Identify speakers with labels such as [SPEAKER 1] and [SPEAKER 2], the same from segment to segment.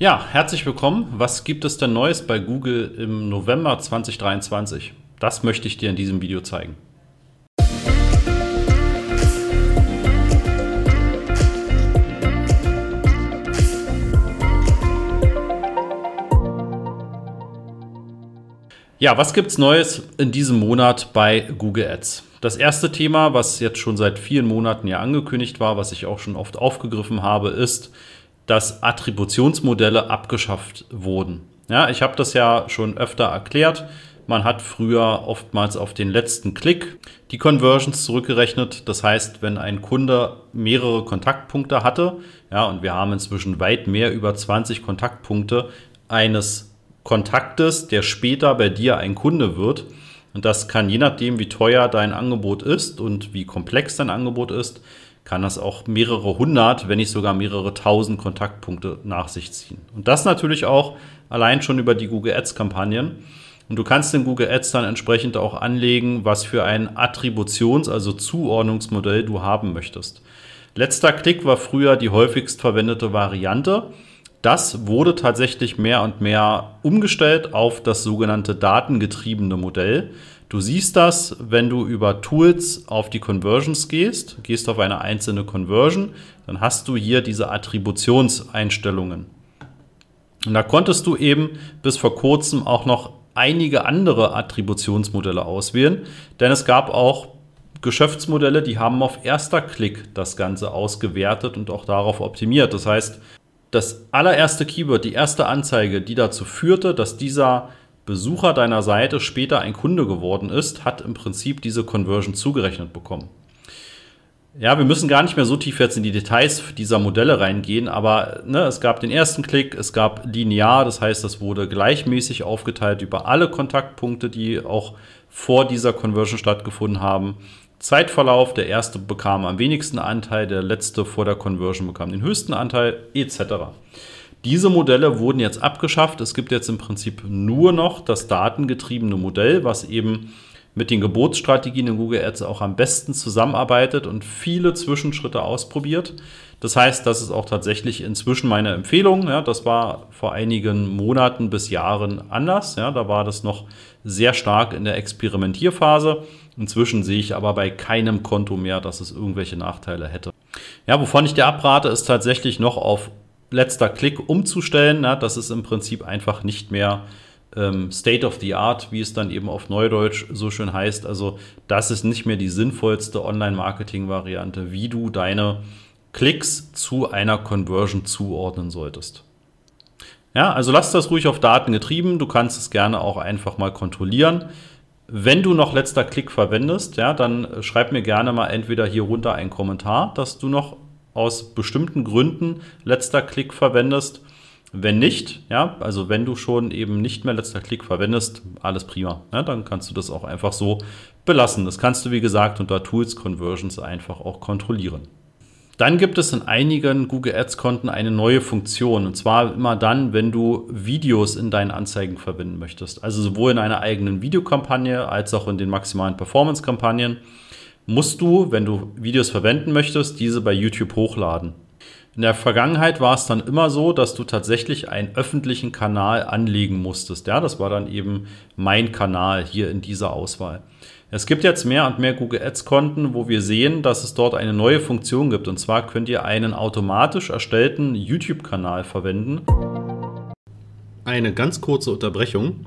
[SPEAKER 1] Ja, herzlich willkommen. Was gibt es denn Neues bei Google im November 2023? Das möchte ich dir in diesem Video zeigen. Ja, was gibt's Neues in diesem Monat bei Google Ads? Das erste Thema, was jetzt schon seit vielen Monaten ja angekündigt war, was ich auch schon oft aufgegriffen habe, ist, dass Attributionsmodelle abgeschafft wurden. Ja, ich habe das ja schon öfter erklärt. Man hat früher oftmals auf den letzten Klick die Conversions zurückgerechnet. Das heißt, wenn ein Kunde mehrere Kontaktpunkte hatte, ja, und wir haben inzwischen weit mehr über 20 Kontaktpunkte eines Kontaktes, der später bei dir ein Kunde wird. Und das kann je nachdem, wie teuer dein Angebot ist und wie komplex dein Angebot ist, kann das auch mehrere hundert, wenn nicht sogar mehrere tausend Kontaktpunkte nach sich ziehen. Und das natürlich auch allein schon über die Google Ads Kampagnen. Und du kannst in Google Ads dann entsprechend auch anlegen, was für ein Attributions-, also Zuordnungsmodell du haben möchtest. Letzter Klick war früher die häufigst verwendete Variante. Das wurde tatsächlich mehr und mehr umgestellt auf das sogenannte datengetriebene Modell. Du siehst das, wenn du über Tools auf die Conversions gehst, gehst auf eine einzelne Conversion, dann hast du hier diese Attributionseinstellungen. Und da konntest du eben bis vor kurzem auch noch einige andere Attributionsmodelle auswählen, denn es gab auch Geschäftsmodelle, die haben auf erster Klick das Ganze ausgewertet und auch darauf optimiert. Das heißt, das allererste Keyword, die erste Anzeige, die dazu führte, dass dieser Besucher deiner Seite später ein Kunde geworden ist, hat im Prinzip diese Conversion zugerechnet bekommen. Ja, wir müssen gar nicht mehr so tief jetzt in die Details dieser Modelle reingehen, aber ne, es gab den ersten Klick, es gab linear, das heißt, das wurde gleichmäßig aufgeteilt über alle Kontaktpunkte, die auch vor dieser Conversion stattgefunden haben. Zeitverlauf, der erste bekam am wenigsten Anteil, der letzte vor der Conversion bekam den höchsten Anteil, etc. Diese Modelle wurden jetzt abgeschafft. Es gibt jetzt im Prinzip nur noch das datengetriebene Modell, was eben mit den Geburtsstrategien in Google Ads auch am besten zusammenarbeitet und viele Zwischenschritte ausprobiert. Das heißt, das ist auch tatsächlich inzwischen meine Empfehlung. Ja, das war vor einigen Monaten bis Jahren anders. Ja, da war das noch sehr stark in der Experimentierphase. Inzwischen sehe ich aber bei keinem Konto mehr, dass es irgendwelche Nachteile hätte. Ja, wovon ich dir abrate, ist tatsächlich noch auf letzter Klick umzustellen. Na, das ist im Prinzip einfach nicht mehr ähm, State of the Art, wie es dann eben auf Neudeutsch so schön heißt. Also das ist nicht mehr die sinnvollste Online-Marketing-Variante, wie du deine Klicks zu einer Conversion zuordnen solltest. Ja, also lass das ruhig auf Daten getrieben. Du kannst es gerne auch einfach mal kontrollieren. Wenn du noch letzter Klick verwendest, ja, dann schreib mir gerne mal entweder hier runter einen Kommentar, dass du noch aus bestimmten Gründen letzter Klick verwendest. Wenn nicht, ja, also wenn du schon eben nicht mehr letzter Klick verwendest, alles prima. Ja, dann kannst du das auch einfach so belassen. Das kannst du, wie gesagt, unter Tools Conversions einfach auch kontrollieren. Dann gibt es in einigen Google Ads-Konten eine neue Funktion. Und zwar immer dann, wenn du Videos in deinen Anzeigen verwenden möchtest. Also sowohl in einer eigenen Videokampagne als auch in den maximalen Performance-Kampagnen musst du, wenn du Videos verwenden möchtest, diese bei YouTube hochladen. In der Vergangenheit war es dann immer so, dass du tatsächlich einen öffentlichen Kanal anlegen musstest. Ja, das war dann eben mein Kanal hier in dieser Auswahl. Es gibt jetzt mehr und mehr Google Ads Konten, wo wir sehen, dass es dort eine neue Funktion gibt. Und zwar könnt ihr einen automatisch erstellten YouTube-Kanal verwenden. Eine ganz kurze Unterbrechung.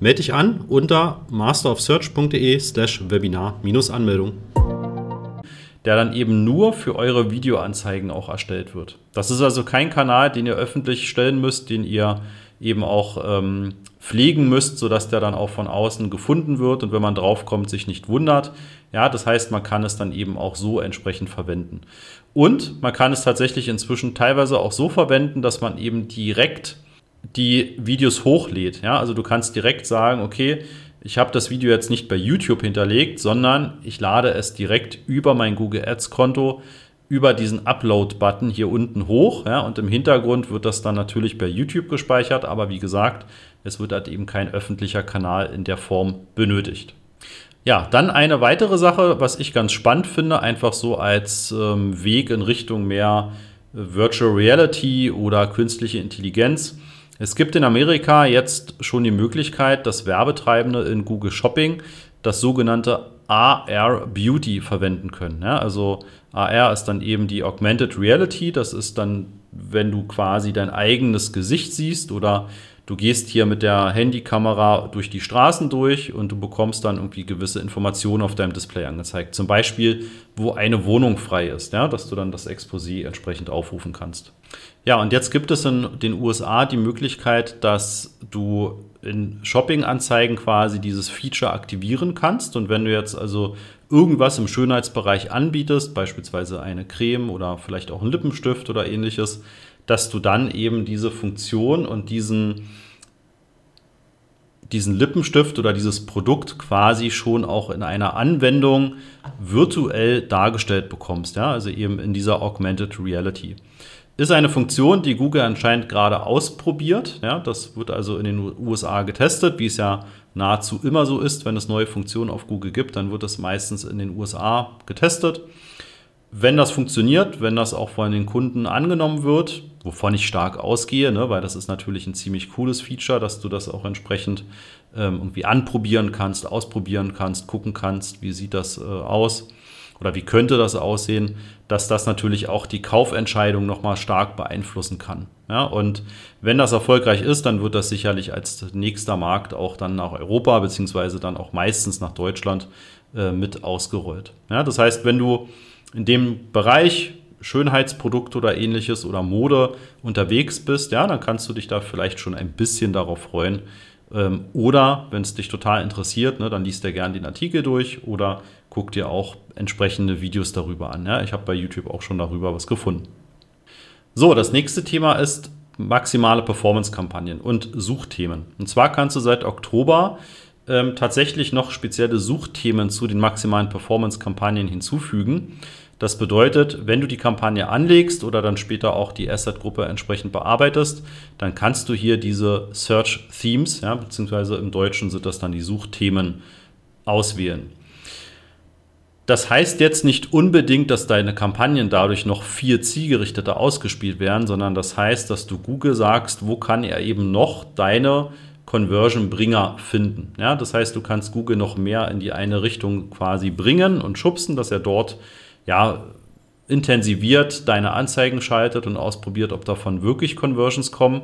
[SPEAKER 1] Melde dich an unter masterofsearch.de slash Webinar-Anmeldung der dann eben nur für eure Videoanzeigen auch erstellt wird. Das ist also kein Kanal, den ihr öffentlich stellen müsst, den ihr eben auch ähm, pflegen müsst, sodass der dann auch von außen gefunden wird und wenn man draufkommt, sich nicht wundert. Ja, das heißt, man kann es dann eben auch so entsprechend verwenden. Und man kann es tatsächlich inzwischen teilweise auch so verwenden, dass man eben direkt die Videos hochlädt. Ja, also du kannst direkt sagen, okay, ich habe das Video jetzt nicht bei YouTube hinterlegt, sondern ich lade es direkt über mein Google Ads Konto über diesen Upload-Button hier unten hoch. Ja, und im Hintergrund wird das dann natürlich bei YouTube gespeichert, aber wie gesagt, es wird halt eben kein öffentlicher Kanal in der Form benötigt. Ja, dann eine weitere Sache, was ich ganz spannend finde, einfach so als ähm, Weg in Richtung mehr Virtual Reality oder künstliche Intelligenz. Es gibt in Amerika jetzt schon die Möglichkeit, dass Werbetreibende in Google Shopping das sogenannte AR Beauty verwenden können. Ja, also AR ist dann eben die Augmented Reality. Das ist dann, wenn du quasi dein eigenes Gesicht siehst oder du gehst hier mit der Handykamera durch die Straßen durch und du bekommst dann irgendwie gewisse Informationen auf deinem Display angezeigt. Zum Beispiel, wo eine Wohnung frei ist, ja, dass du dann das Exposé entsprechend aufrufen kannst. Ja, und jetzt gibt es in den USA die Möglichkeit, dass du in Shopping-Anzeigen quasi dieses Feature aktivieren kannst. Und wenn du jetzt also irgendwas im Schönheitsbereich anbietest, beispielsweise eine Creme oder vielleicht auch einen Lippenstift oder ähnliches, dass du dann eben diese Funktion und diesen, diesen Lippenstift oder dieses Produkt quasi schon auch in einer Anwendung virtuell dargestellt bekommst. Ja? Also eben in dieser Augmented Reality. Ist eine Funktion, die Google anscheinend gerade ausprobiert. Ja, das wird also in den USA getestet, wie es ja nahezu immer so ist, wenn es neue Funktionen auf Google gibt, dann wird es meistens in den USA getestet. Wenn das funktioniert, wenn das auch von den Kunden angenommen wird, wovon ich stark ausgehe, ne, weil das ist natürlich ein ziemlich cooles Feature, dass du das auch entsprechend ähm, irgendwie anprobieren kannst, ausprobieren kannst, gucken kannst, wie sieht das äh, aus oder wie könnte das aussehen, dass das natürlich auch die Kaufentscheidung nochmal stark beeinflussen kann. Ja, und wenn das erfolgreich ist, dann wird das sicherlich als nächster Markt auch dann nach Europa beziehungsweise dann auch meistens nach Deutschland äh, mit ausgerollt. Ja, das heißt, wenn du in dem Bereich Schönheitsprodukt oder ähnliches oder Mode unterwegs bist, ja, dann kannst du dich da vielleicht schon ein bisschen darauf freuen, ähm, oder wenn es dich total interessiert, ne, dann liest dir gerne den Artikel durch oder guck dir auch entsprechende Videos darüber an. Ja? Ich habe bei YouTube auch schon darüber was gefunden. So, das nächste Thema ist maximale Performance-Kampagnen und Suchthemen. Und zwar kannst du seit Oktober ähm, tatsächlich noch spezielle Suchthemen zu den maximalen Performance-Kampagnen hinzufügen. Das bedeutet, wenn du die Kampagne anlegst oder dann später auch die Asset-Gruppe entsprechend bearbeitest, dann kannst du hier diese Search Themes, ja, beziehungsweise im Deutschen sind das dann die Suchthemen, auswählen. Das heißt jetzt nicht unbedingt, dass deine Kampagnen dadurch noch viel zielgerichteter ausgespielt werden, sondern das heißt, dass du Google sagst, wo kann er eben noch deine Conversion-Bringer finden. Ja, das heißt, du kannst Google noch mehr in die eine Richtung quasi bringen und schubsen, dass er dort ja, intensiviert deine Anzeigen schaltet und ausprobiert, ob davon wirklich Conversions kommen.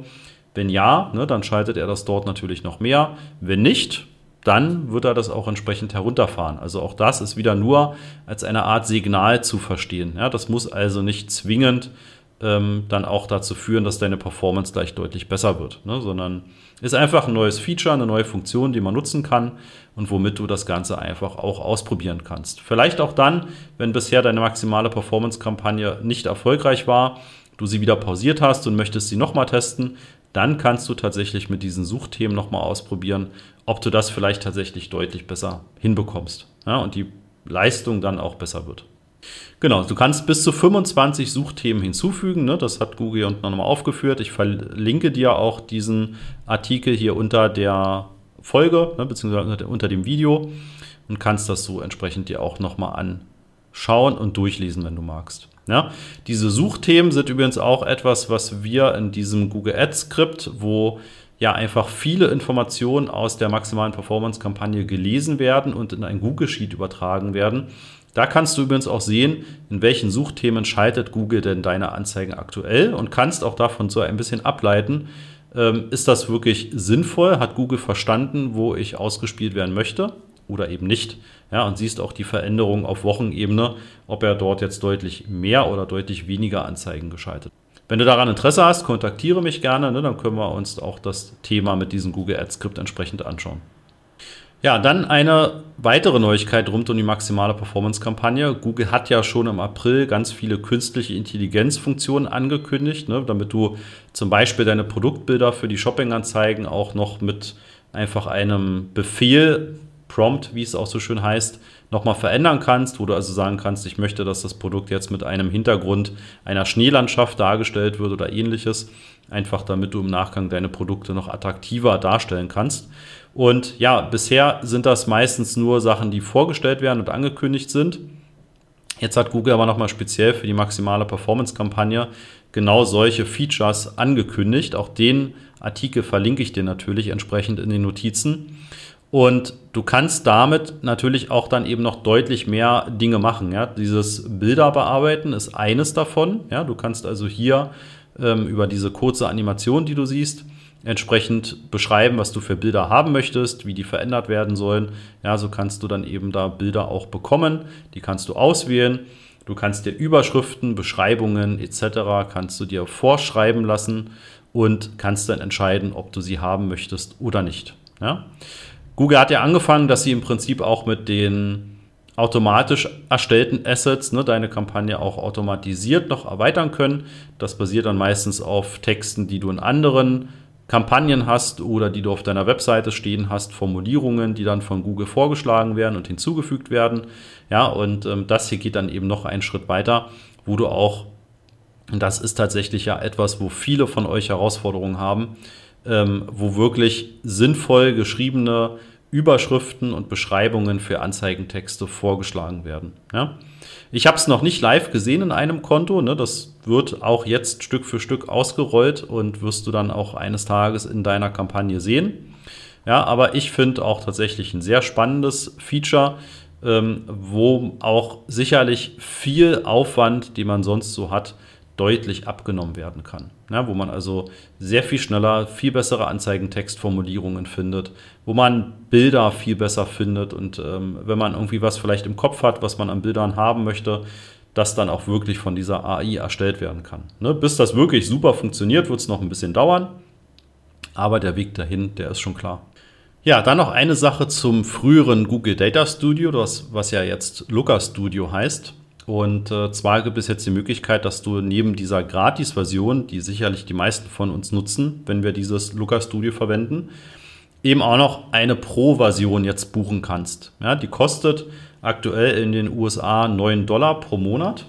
[SPEAKER 1] Wenn ja, ne, dann schaltet er das dort natürlich noch mehr. Wenn nicht, dann wird er das auch entsprechend herunterfahren. Also auch das ist wieder nur als eine Art Signal zu verstehen. Ja, das muss also nicht zwingend ähm, dann auch dazu führen, dass deine Performance gleich deutlich besser wird, ne? sondern ist einfach ein neues Feature, eine neue Funktion, die man nutzen kann und womit du das Ganze einfach auch ausprobieren kannst. Vielleicht auch dann, wenn bisher deine maximale Performance-Kampagne nicht erfolgreich war, du sie wieder pausiert hast und möchtest sie nochmal testen, dann kannst du tatsächlich mit diesen Suchthemen nochmal ausprobieren, ob du das vielleicht tatsächlich deutlich besser hinbekommst ja, und die Leistung dann auch besser wird. Genau, du kannst bis zu 25 Suchthemen hinzufügen. Ne? Das hat Google unten nochmal aufgeführt. Ich verlinke dir auch diesen Artikel hier unter der Folge, ne? beziehungsweise unter dem Video und kannst das so entsprechend dir auch nochmal anschauen und durchlesen, wenn du magst. Ja? Diese Suchthemen sind übrigens auch etwas, was wir in diesem Google Ads Skript, wo ja einfach viele Informationen aus der maximalen Performance-Kampagne gelesen werden und in ein Google Sheet übertragen werden, da kannst du übrigens auch sehen, in welchen Suchthemen schaltet Google denn deine Anzeigen aktuell und kannst auch davon so ein bisschen ableiten, ähm, ist das wirklich sinnvoll? Hat Google verstanden, wo ich ausgespielt werden möchte oder eben nicht? Ja, und siehst auch die Veränderung auf Wochenebene, ob er dort jetzt deutlich mehr oder deutlich weniger Anzeigen geschaltet. Wenn du daran Interesse hast, kontaktiere mich gerne, ne, dann können wir uns auch das Thema mit diesem Google Ads Skript entsprechend anschauen. Ja, dann eine weitere Neuigkeit rund um die maximale Performance-Kampagne. Google hat ja schon im April ganz viele künstliche Intelligenzfunktionen angekündigt, ne, damit du zum Beispiel deine Produktbilder für die Shopping-Anzeigen auch noch mit einfach einem Befehl, Prompt, wie es auch so schön heißt, nochmal verändern kannst, wo du also sagen kannst, ich möchte, dass das Produkt jetzt mit einem Hintergrund einer Schneelandschaft dargestellt wird oder ähnliches, einfach damit du im Nachgang deine Produkte noch attraktiver darstellen kannst. Und ja, bisher sind das meistens nur Sachen, die vorgestellt werden und angekündigt sind. Jetzt hat Google aber nochmal speziell für die maximale Performance-Kampagne genau solche Features angekündigt. Auch den Artikel verlinke ich dir natürlich entsprechend in den Notizen. Und du kannst damit natürlich auch dann eben noch deutlich mehr Dinge machen. Ja? Dieses Bilder bearbeiten ist eines davon. Ja? Du kannst also hier ähm, über diese kurze Animation, die du siehst, entsprechend beschreiben, was du für Bilder haben möchtest, wie die verändert werden sollen. Ja, so kannst du dann eben da Bilder auch bekommen. Die kannst du auswählen. Du kannst dir Überschriften, Beschreibungen etc. kannst du dir vorschreiben lassen und kannst dann entscheiden, ob du sie haben möchtest oder nicht. Ja? Google hat ja angefangen, dass sie im Prinzip auch mit den automatisch erstellten Assets ne, deine Kampagne auch automatisiert noch erweitern können. Das basiert dann meistens auf Texten, die du in anderen Kampagnen hast oder die du auf deiner Webseite stehen hast, Formulierungen, die dann von Google vorgeschlagen werden und hinzugefügt werden. Ja, und ähm, das hier geht dann eben noch einen Schritt weiter, wo du auch, und das ist tatsächlich ja etwas, wo viele von euch Herausforderungen haben, ähm, wo wirklich sinnvoll geschriebene Überschriften und Beschreibungen für Anzeigentexte vorgeschlagen werden. Ja? Ich habe es noch nicht live gesehen in einem Konto. Ne? Das wird auch jetzt Stück für Stück ausgerollt und wirst du dann auch eines Tages in deiner Kampagne sehen. Ja, aber ich finde auch tatsächlich ein sehr spannendes Feature, ähm, wo auch sicherlich viel Aufwand, den man sonst so hat, deutlich abgenommen werden kann. Ja, wo man also sehr viel schneller, viel bessere Anzeigentextformulierungen findet, wo man Bilder viel besser findet und ähm, wenn man irgendwie was vielleicht im Kopf hat, was man an Bildern haben möchte, das dann auch wirklich von dieser AI erstellt werden kann. Ne? Bis das wirklich super funktioniert, wird es noch ein bisschen dauern, aber der Weg dahin, der ist schon klar. Ja, dann noch eine Sache zum früheren Google Data Studio, das, was ja jetzt Looker Studio heißt. Und äh, zwar gibt es jetzt die Möglichkeit, dass du neben dieser Gratis-Version, die sicherlich die meisten von uns nutzen, wenn wir dieses Looker Studio verwenden, eben auch noch eine Pro-Version jetzt buchen kannst. Ja, die kostet aktuell in den USA 9 Dollar pro Monat.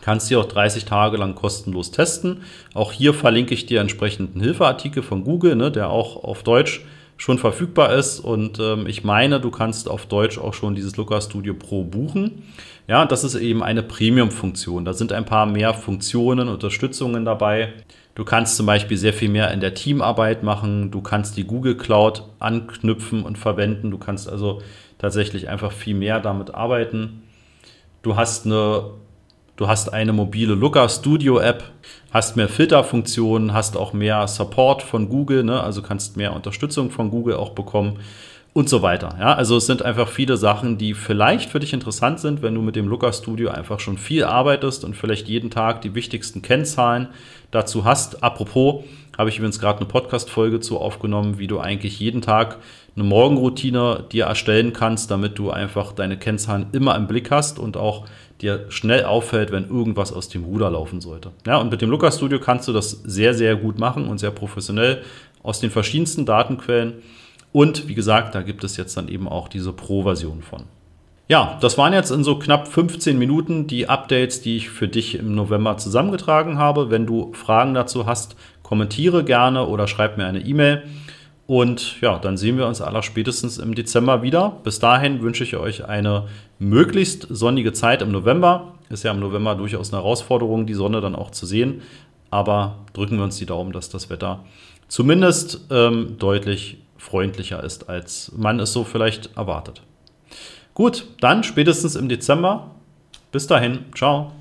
[SPEAKER 1] Kannst sie auch 30 Tage lang kostenlos testen. Auch hier verlinke ich dir entsprechend einen Hilfeartikel von Google, ne, der auch auf Deutsch schon verfügbar ist. Und ähm, ich meine, du kannst auf Deutsch auch schon dieses Looker Studio Pro buchen. Ja, das ist eben eine Premium-Funktion. Da sind ein paar mehr Funktionen, Unterstützungen dabei. Du kannst zum Beispiel sehr viel mehr in der Teamarbeit machen. Du kannst die Google Cloud anknüpfen und verwenden. Du kannst also tatsächlich einfach viel mehr damit arbeiten. Du hast eine, du hast eine mobile Looker Studio App, hast mehr Filterfunktionen, hast auch mehr Support von Google, ne? also kannst mehr Unterstützung von Google auch bekommen und so weiter. Ja, also es sind einfach viele Sachen, die vielleicht für dich interessant sind, wenn du mit dem Looker Studio einfach schon viel arbeitest und vielleicht jeden Tag die wichtigsten Kennzahlen dazu hast. Apropos, habe ich übrigens gerade eine Podcast-Folge zu aufgenommen, wie du eigentlich jeden Tag eine Morgenroutine dir erstellen kannst, damit du einfach deine Kennzahlen immer im Blick hast und auch dir schnell auffällt, wenn irgendwas aus dem Ruder laufen sollte. Ja, und mit dem Looker Studio kannst du das sehr, sehr gut machen und sehr professionell aus den verschiedensten Datenquellen. Und wie gesagt, da gibt es jetzt dann eben auch diese Pro-Version von. Ja, das waren jetzt in so knapp 15 Minuten die Updates, die ich für dich im November zusammengetragen habe. Wenn du Fragen dazu hast, kommentiere gerne oder schreib mir eine E-Mail. Und ja, dann sehen wir uns aller spätestens im Dezember wieder. Bis dahin wünsche ich euch eine möglichst sonnige Zeit im November. Ist ja im November durchaus eine Herausforderung, die Sonne dann auch zu sehen. Aber drücken wir uns die Daumen, dass das Wetter zumindest ähm, deutlich freundlicher ist, als man es so vielleicht erwartet. Gut, dann spätestens im Dezember. Bis dahin, ciao.